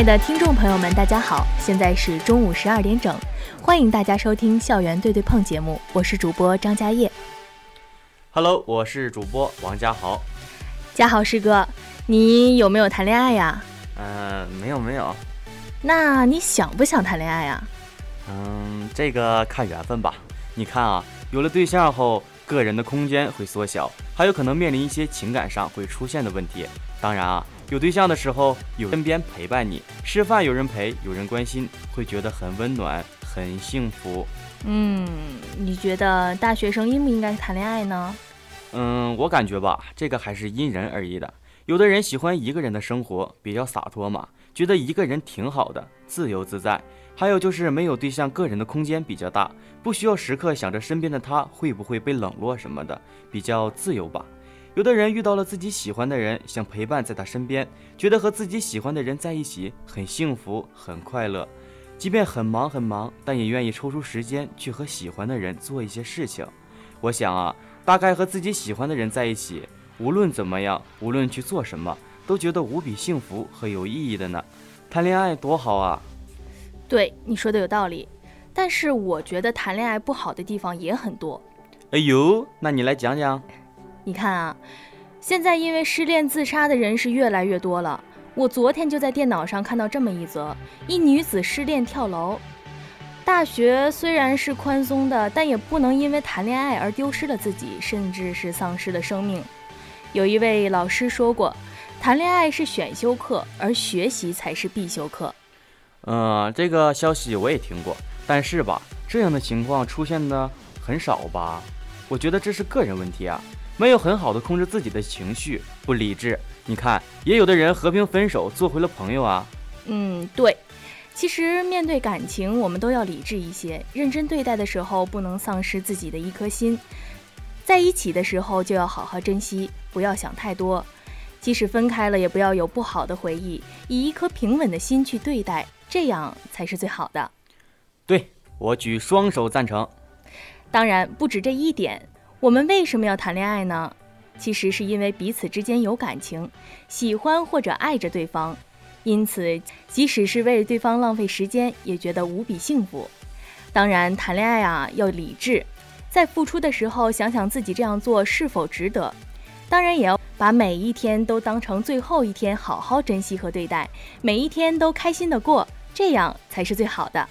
爱的听众朋友们，大家好，现在是中午十二点整，欢迎大家收听《校园对对碰》节目，我是主播张嘉业。Hello，我是主播王家豪。嘉豪师哥，你有没有谈恋爱呀？嗯、没有没有，那你想不想谈恋爱呀？嗯，这个看缘分吧。你看啊，有了对象后，个人的空间会缩小，还有可能面临一些情感上会出现的问题。当然啊，有对象的时候，有身边陪伴你，吃饭有人陪，有人关心，会觉得很温暖，很幸福。嗯，你觉得大学生应不应该谈恋爱呢？嗯，我感觉吧，这个还是因人而异的。有的人喜欢一个人的生活，比较洒脱嘛，觉得一个人挺好的，自由自在。还有就是没有对象，个人的空间比较大，不需要时刻想着身边的他会不会被冷落什么的，比较自由吧。有的人遇到了自己喜欢的人，想陪伴在他身边，觉得和自己喜欢的人在一起很幸福、很快乐。即便很忙很忙，但也愿意抽出时间去和喜欢的人做一些事情。我想啊，大概和自己喜欢的人在一起，无论怎么样，无论去做什么，都觉得无比幸福和有意义的呢。谈恋爱多好啊！对，你说的有道理，但是我觉得谈恋爱不好的地方也很多。哎呦，那你来讲讲。你看啊，现在因为失恋自杀的人是越来越多了。我昨天就在电脑上看到这么一则：一女子失恋跳楼。大学虽然是宽松的，但也不能因为谈恋爱而丢失了自己，甚至是丧失了生命。有一位老师说过，谈恋爱是选修课，而学习才是必修课。嗯，这个消息我也听过，但是吧，这样的情况出现的很少吧？我觉得这是个人问题啊，没有很好的控制自己的情绪，不理智。你看，也有的人和平分手，做回了朋友啊。嗯，对。其实面对感情，我们都要理智一些，认真对待的时候，不能丧失自己的一颗心。在一起的时候就要好好珍惜，不要想太多。即使分开了，也不要有不好的回忆，以一颗平稳的心去对待，这样才是最好的。对我举双手赞成。当然，不止这一点。我们为什么要谈恋爱呢？其实是因为彼此之间有感情，喜欢或者爱着对方，因此即使是为对方浪费时间，也觉得无比幸福。当然，谈恋爱啊要理智，在付出的时候想想自己这样做是否值得。当然，也要把每一天都当成最后一天，好好珍惜和对待，每一天都开心的过，这样才是最好的。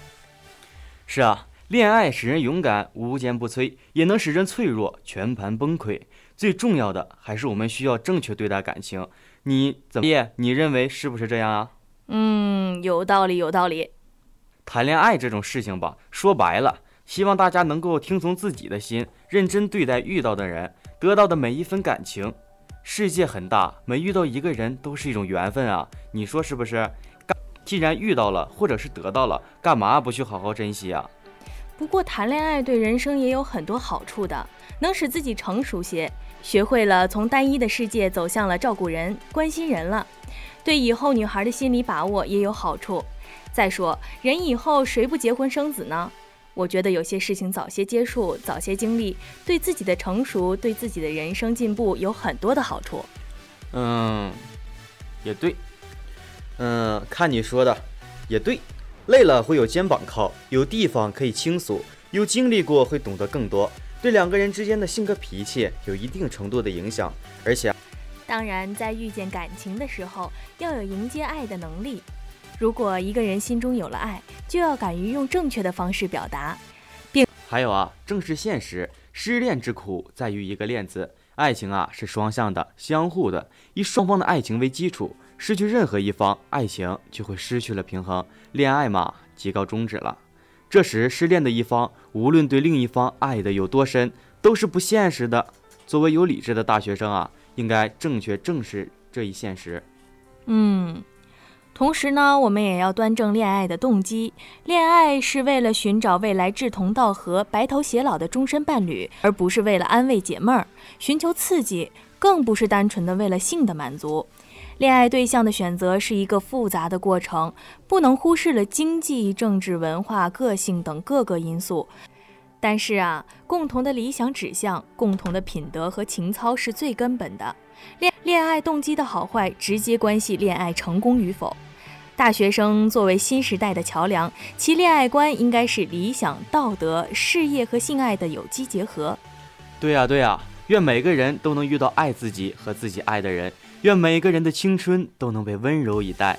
是啊。恋爱使人勇敢，无坚不摧，也能使人脆弱，全盘崩溃。最重要的还是我们需要正确对待感情。你怎么？你认为是不是这样啊？嗯，有道理，有道理。谈恋爱这种事情吧，说白了，希望大家能够听从自己的心，认真对待遇到的人，得到的每一分感情。世界很大，每遇到一个人都是一种缘分啊！你说是不是？既然遇到了，或者是得到了，干嘛不去好好珍惜啊？不过谈恋爱对人生也有很多好处的，能使自己成熟些，学会了从单一的世界走向了照顾人、关心人了，对以后女孩的心理把握也有好处。再说，人以后谁不结婚生子呢？我觉得有些事情早些接触、早些经历，对自己的成熟、对自己的人生进步有很多的好处。嗯，也对。嗯，看你说的，也对。累了会有肩膀靠，有地方可以倾诉，有经历过会懂得更多，对两个人之间的性格脾气有一定程度的影响。而且，当然在遇见感情的时候，要有迎接爱的能力。如果一个人心中有了爱，就要敢于用正确的方式表达，并还有啊，正是现实，失恋之苦在于一个“恋”字。爱情啊是双向的、相互的，以双方的爱情为基础。失去任何一方，爱情就会失去了平衡，恋爱嘛，即告终止了。这时，失恋的一方无论对另一方爱的有多深，都是不现实的。作为有理智的大学生啊，应该正确正视这一现实。嗯，同时呢，我们也要端正恋爱的动机。恋爱是为了寻找未来志同道合、白头偕老的终身伴侣，而不是为了安慰解闷儿、寻求刺激，更不是单纯的为了性的满足。恋爱对象的选择是一个复杂的过程，不能忽视了经济、政治、文化、个性等各个因素。但是啊，共同的理想指向、共同的品德和情操是最根本的。恋恋爱动机的好坏，直接关系恋爱成功与否。大学生作为新时代的桥梁，其恋爱观应该是理想、道德、事业和性爱的有机结合。对呀，对呀，愿每个人都能遇到爱自己和自己爱的人，愿每个人的青春都能被温柔以待。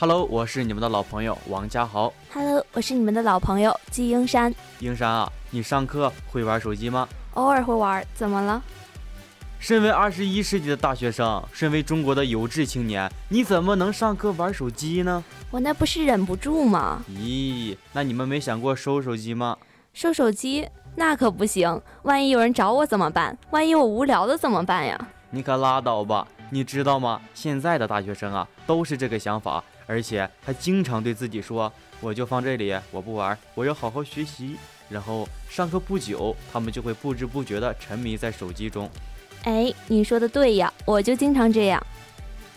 Hello，我是你们的老朋友王家豪。Hello，我是你们的老朋友季英山。英山啊，你上课会玩手机吗？偶尔会玩，怎么了？身为二十一世纪的大学生，身为中国的有志青年，你怎么能上课玩手机呢？我那不是忍不住吗？咦，那你们没想过收手机吗？收手机那可不行，万一有人找我怎么办？万一我无聊了怎么办呀？你可拉倒吧！你知道吗？现在的大学生啊，都是这个想法。而且还经常对自己说：“我就放这里，我不玩，我要好好学习。”然后上课不久，他们就会不知不觉地沉迷在手机中。哎，你说的对呀，我就经常这样。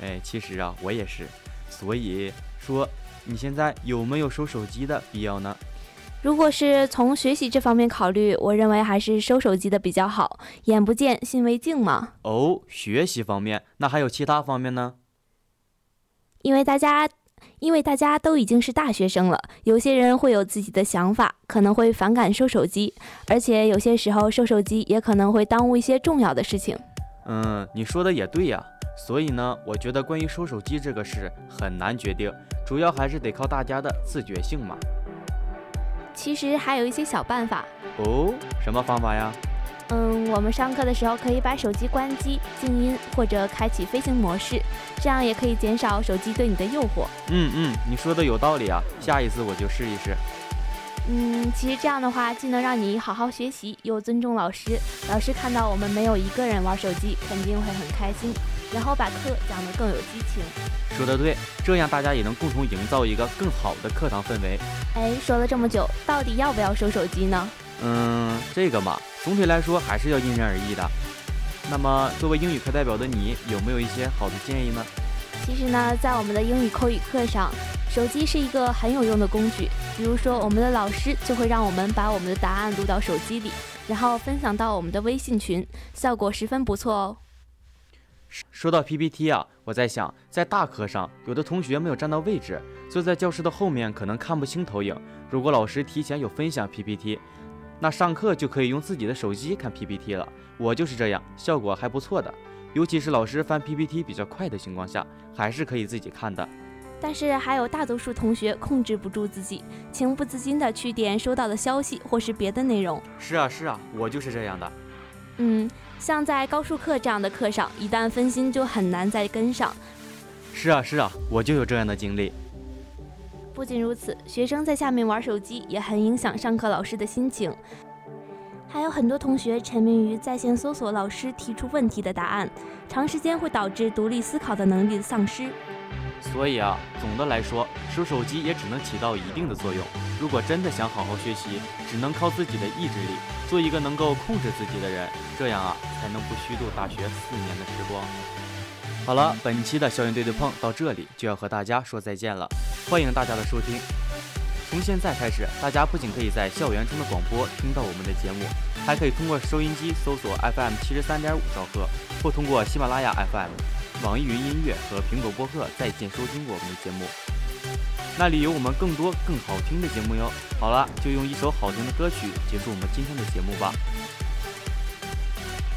哎，其实啊，我也是。所以说，你现在有没有收手机的必要呢？如果是从学习这方面考虑，我认为还是收手机的比较好。眼不见心为净嘛。哦，学习方面，那还有其他方面呢？因为大家。因为大家都已经是大学生了，有些人会有自己的想法，可能会反感收手机，而且有些时候收手机也可能会耽误一些重要的事情。嗯，你说的也对呀。所以呢，我觉得关于收手机这个事很难决定，主要还是得靠大家的自觉性嘛。其实还有一些小办法。哦，什么方法呀？嗯，我们上课的时候可以把手机关机、静音或者开启飞行模式，这样也可以减少手机对你的诱惑。嗯嗯，你说的有道理啊，下一次我就试一试。嗯，其实这样的话，既能让你好好学习，又尊重老师。老师看到我们没有一个人玩手机，肯定会很开心，然后把课讲得更有激情。说的对，这样大家也能共同营造一个更好的课堂氛围。哎，说了这么久，到底要不要收手机呢？嗯，这个嘛，总体来说还是要因人而异的。那么，作为英语课代表的你，有没有一些好的建议呢？其实呢，在我们的英语口语课上，手机是一个很有用的工具。比如说，我们的老师就会让我们把我们的答案录到手机里，然后分享到我们的微信群，效果十分不错哦。说到 PPT 啊，我在想，在大课上，有的同学没有站到位置，坐在教室的后面，可能看不清投影。如果老师提前有分享 PPT。那上课就可以用自己的手机看 PPT 了，我就是这样，效果还不错的。尤其是老师翻 PPT 比较快的情况下，还是可以自己看的。但是还有大多数同学控制不住自己，情不自禁的去点收到的消息或是别的内容。是啊是啊，我就是这样的。嗯，像在高数课这样的课上，一旦分心就很难再跟上。是啊是啊，我就有这样的经历。不仅如此，学生在下面玩手机也很影响上课老师的心情。还有很多同学沉迷于在线搜索老师提出问题的答案，长时间会导致独立思考的能力丧失。所以啊，总的来说，收手机也只能起到一定的作用。如果真的想好好学习，只能靠自己的意志力，做一个能够控制自己的人，这样啊，才能不虚度大学四年的时光。好了，本期的校园对对碰到这里就要和大家说再见了，欢迎大家的收听。从现在开始，大家不仅可以在校园中的广播听到我们的节目，还可以通过收音机搜索 FM 七十三点五兆赫，或通过喜马拉雅 FM、网易云音乐和苹果播客在线收听我们的节目，那里有我们更多更好听的节目哟。好了，就用一首好听的歌曲结束我们今天的节目吧。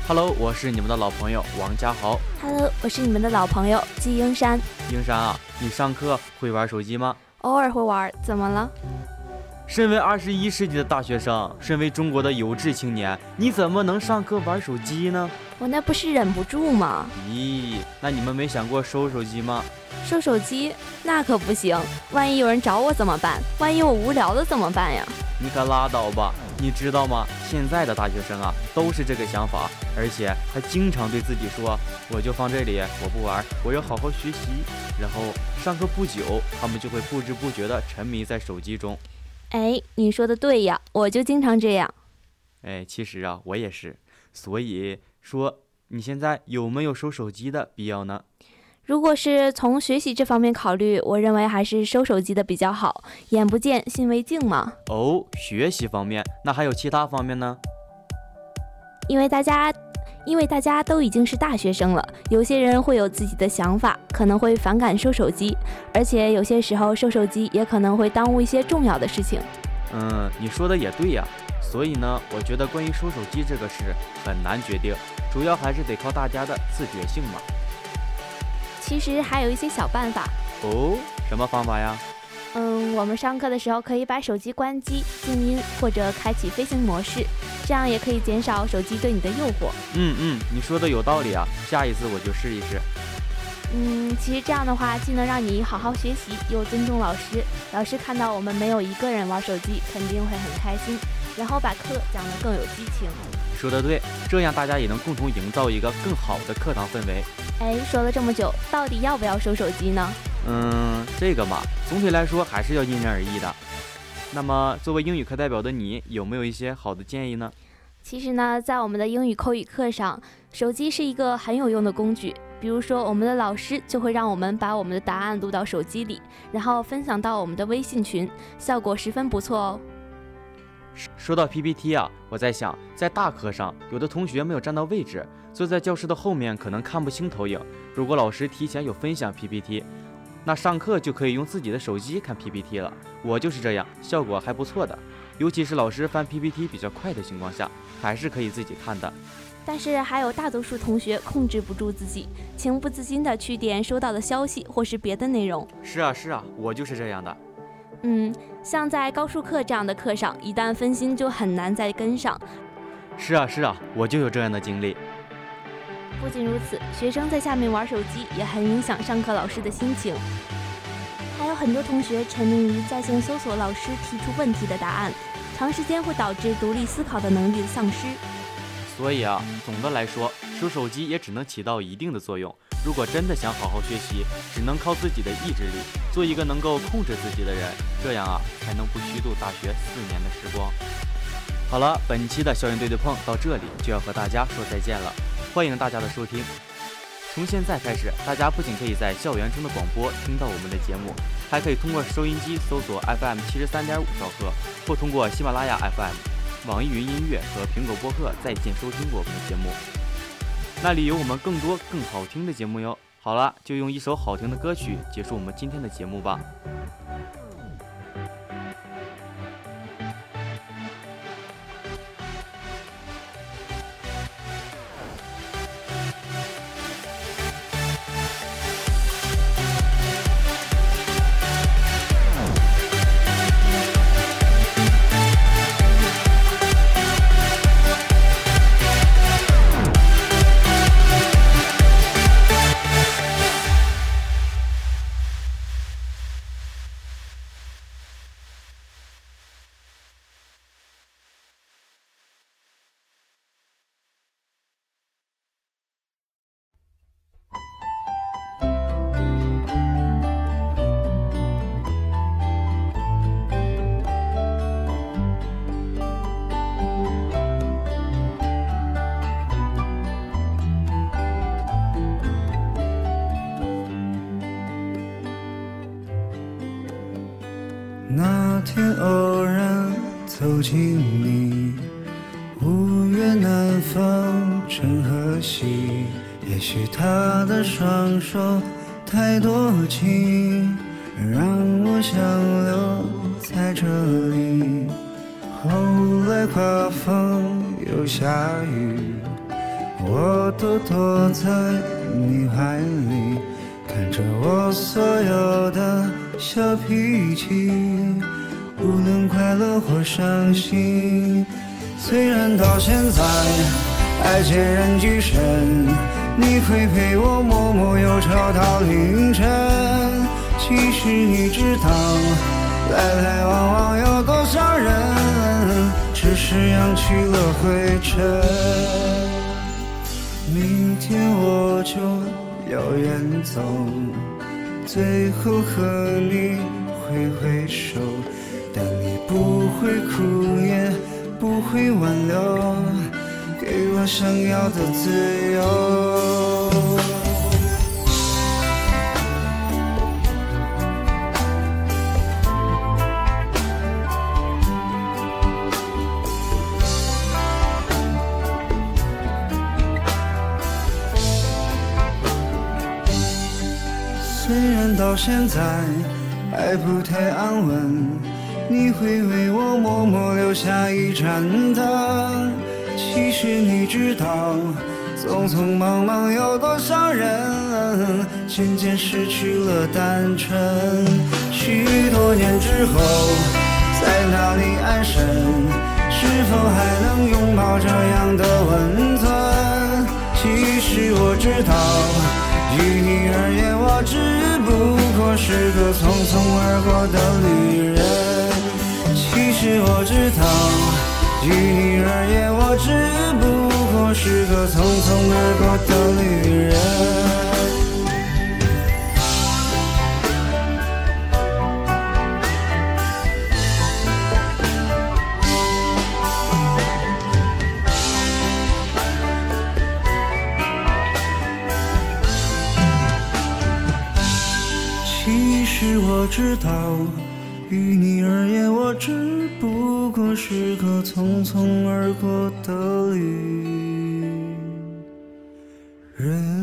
Hello，我是你们的老朋友王家豪。Hello，我是你们的老朋友季英山。英山啊，你上课会玩手机吗？偶尔会玩，怎么了？身为二十一世纪的大学生，身为中国的有志青年，你怎么能上课玩手机呢？我那不是忍不住吗？咦，那你们没想过收手机吗？收手机那可不行，万一有人找我怎么办？万一我无聊了怎么办呀？你可拉倒吧！你知道吗？现在的大学生啊，都是这个想法，而且还经常对自己说：“我就放这里，我不玩，我要好好学习。”然后上课不久，他们就会不知不觉地沉迷在手机中。哎，你说的对呀，我就经常这样。哎，其实啊，我也是。所以说，你现在有没有收手机的必要呢？如果是从学习这方面考虑，我认为还是收手机的比较好，眼不见心为净嘛。哦，学习方面，那还有其他方面呢？因为大家，因为大家都已经是大学生了，有些人会有自己的想法，可能会反感收手机，而且有些时候收手机也可能会耽误一些重要的事情。嗯，你说的也对呀。所以呢，我觉得关于收手机这个事很难决定，主要还是得靠大家的自觉性嘛。其实还有一些小办法哦，什么方法呀？嗯，我们上课的时候可以把手机关机、静音或者开启飞行模式，这样也可以减少手机对你的诱惑。嗯嗯，你说的有道理啊，下一次我就试一试。嗯，其实这样的话，既能让你好好学习，又尊重老师。老师看到我们没有一个人玩手机，肯定会很开心，然后把课讲得更有激情。说得对，这样大家也能共同营造一个更好的课堂氛围。哎，说了这么久，到底要不要收手机呢？嗯，这个嘛，总体来说还是要因人而异的。那么，作为英语课代表的你，有没有一些好的建议呢？其实呢，在我们的英语口语课上，手机是一个很有用的工具。比如说，我们的老师就会让我们把我们的答案录到手机里，然后分享到我们的微信群，效果十分不错哦。说到 PPT 啊，我在想，在大课上，有的同学没有站到位置，坐在教室的后面，可能看不清投影。如果老师提前有分享 PPT，那上课就可以用自己的手机看 PPT 了。我就是这样，效果还不错的。尤其是老师翻 PPT 比较快的情况下，还是可以自己看的。但是还有大多数同学控制不住自己，情不自禁的去点收到的消息或是别的内容。是啊是啊，我就是这样的。嗯，像在高数课这样的课上，一旦分心就很难再跟上。是啊是啊，我就有这样的经历。不仅如此，学生在下面玩手机也很影响上课老师的心情。还有很多同学沉迷于在线搜索老师提出问题的答案，长时间会导致独立思考的能力的丧失。所以啊，总的来说，收手机也只能起到一定的作用。如果真的想好好学习，只能靠自己的意志力，做一个能够控制自己的人，这样啊，才能不虚度大学四年的时光。好了，本期的校园对对碰到这里就要和大家说再见了，欢迎大家的收听。从现在开始，大家不仅可以在校园中的广播听到我们的节目，还可以通过收音机搜索 FM 七十三点五兆赫，或通过喜马拉雅 FM、网易云音乐和苹果播客在线收听我们的节目。那里有我们更多更好听的节目哟。好了，就用一首好听的歌曲结束我们今天的节目吧。走进你，五月南方正和煦。也许他的双手太多情，让我想留在这里。后来刮风又下雨，我都躲在你怀里，看着我所有的小脾气，无论快乐或伤心。虽然到现在爱孑然一身，你会陪我默默忧愁到凌晨。其实你知道，来来往往有多少人，只是扬起了灰尘。明天我就要远走，最后和你挥挥手，但你不会哭也不会挽留给我想要的自由。虽然到现在还不太安稳你会为我默默留下一盏灯。其实你知道，匆匆忙忙有多少人，渐渐失去了单纯。许多年之后，在哪里安身？是否还能拥抱这样的温存？其实我知道。于你而言，我只不过是个匆匆而过的旅人。其实我知道，于你而言，我只不过是个匆匆而过的旅人。我知道，于你而言，我只不过是个匆匆而过的旅人。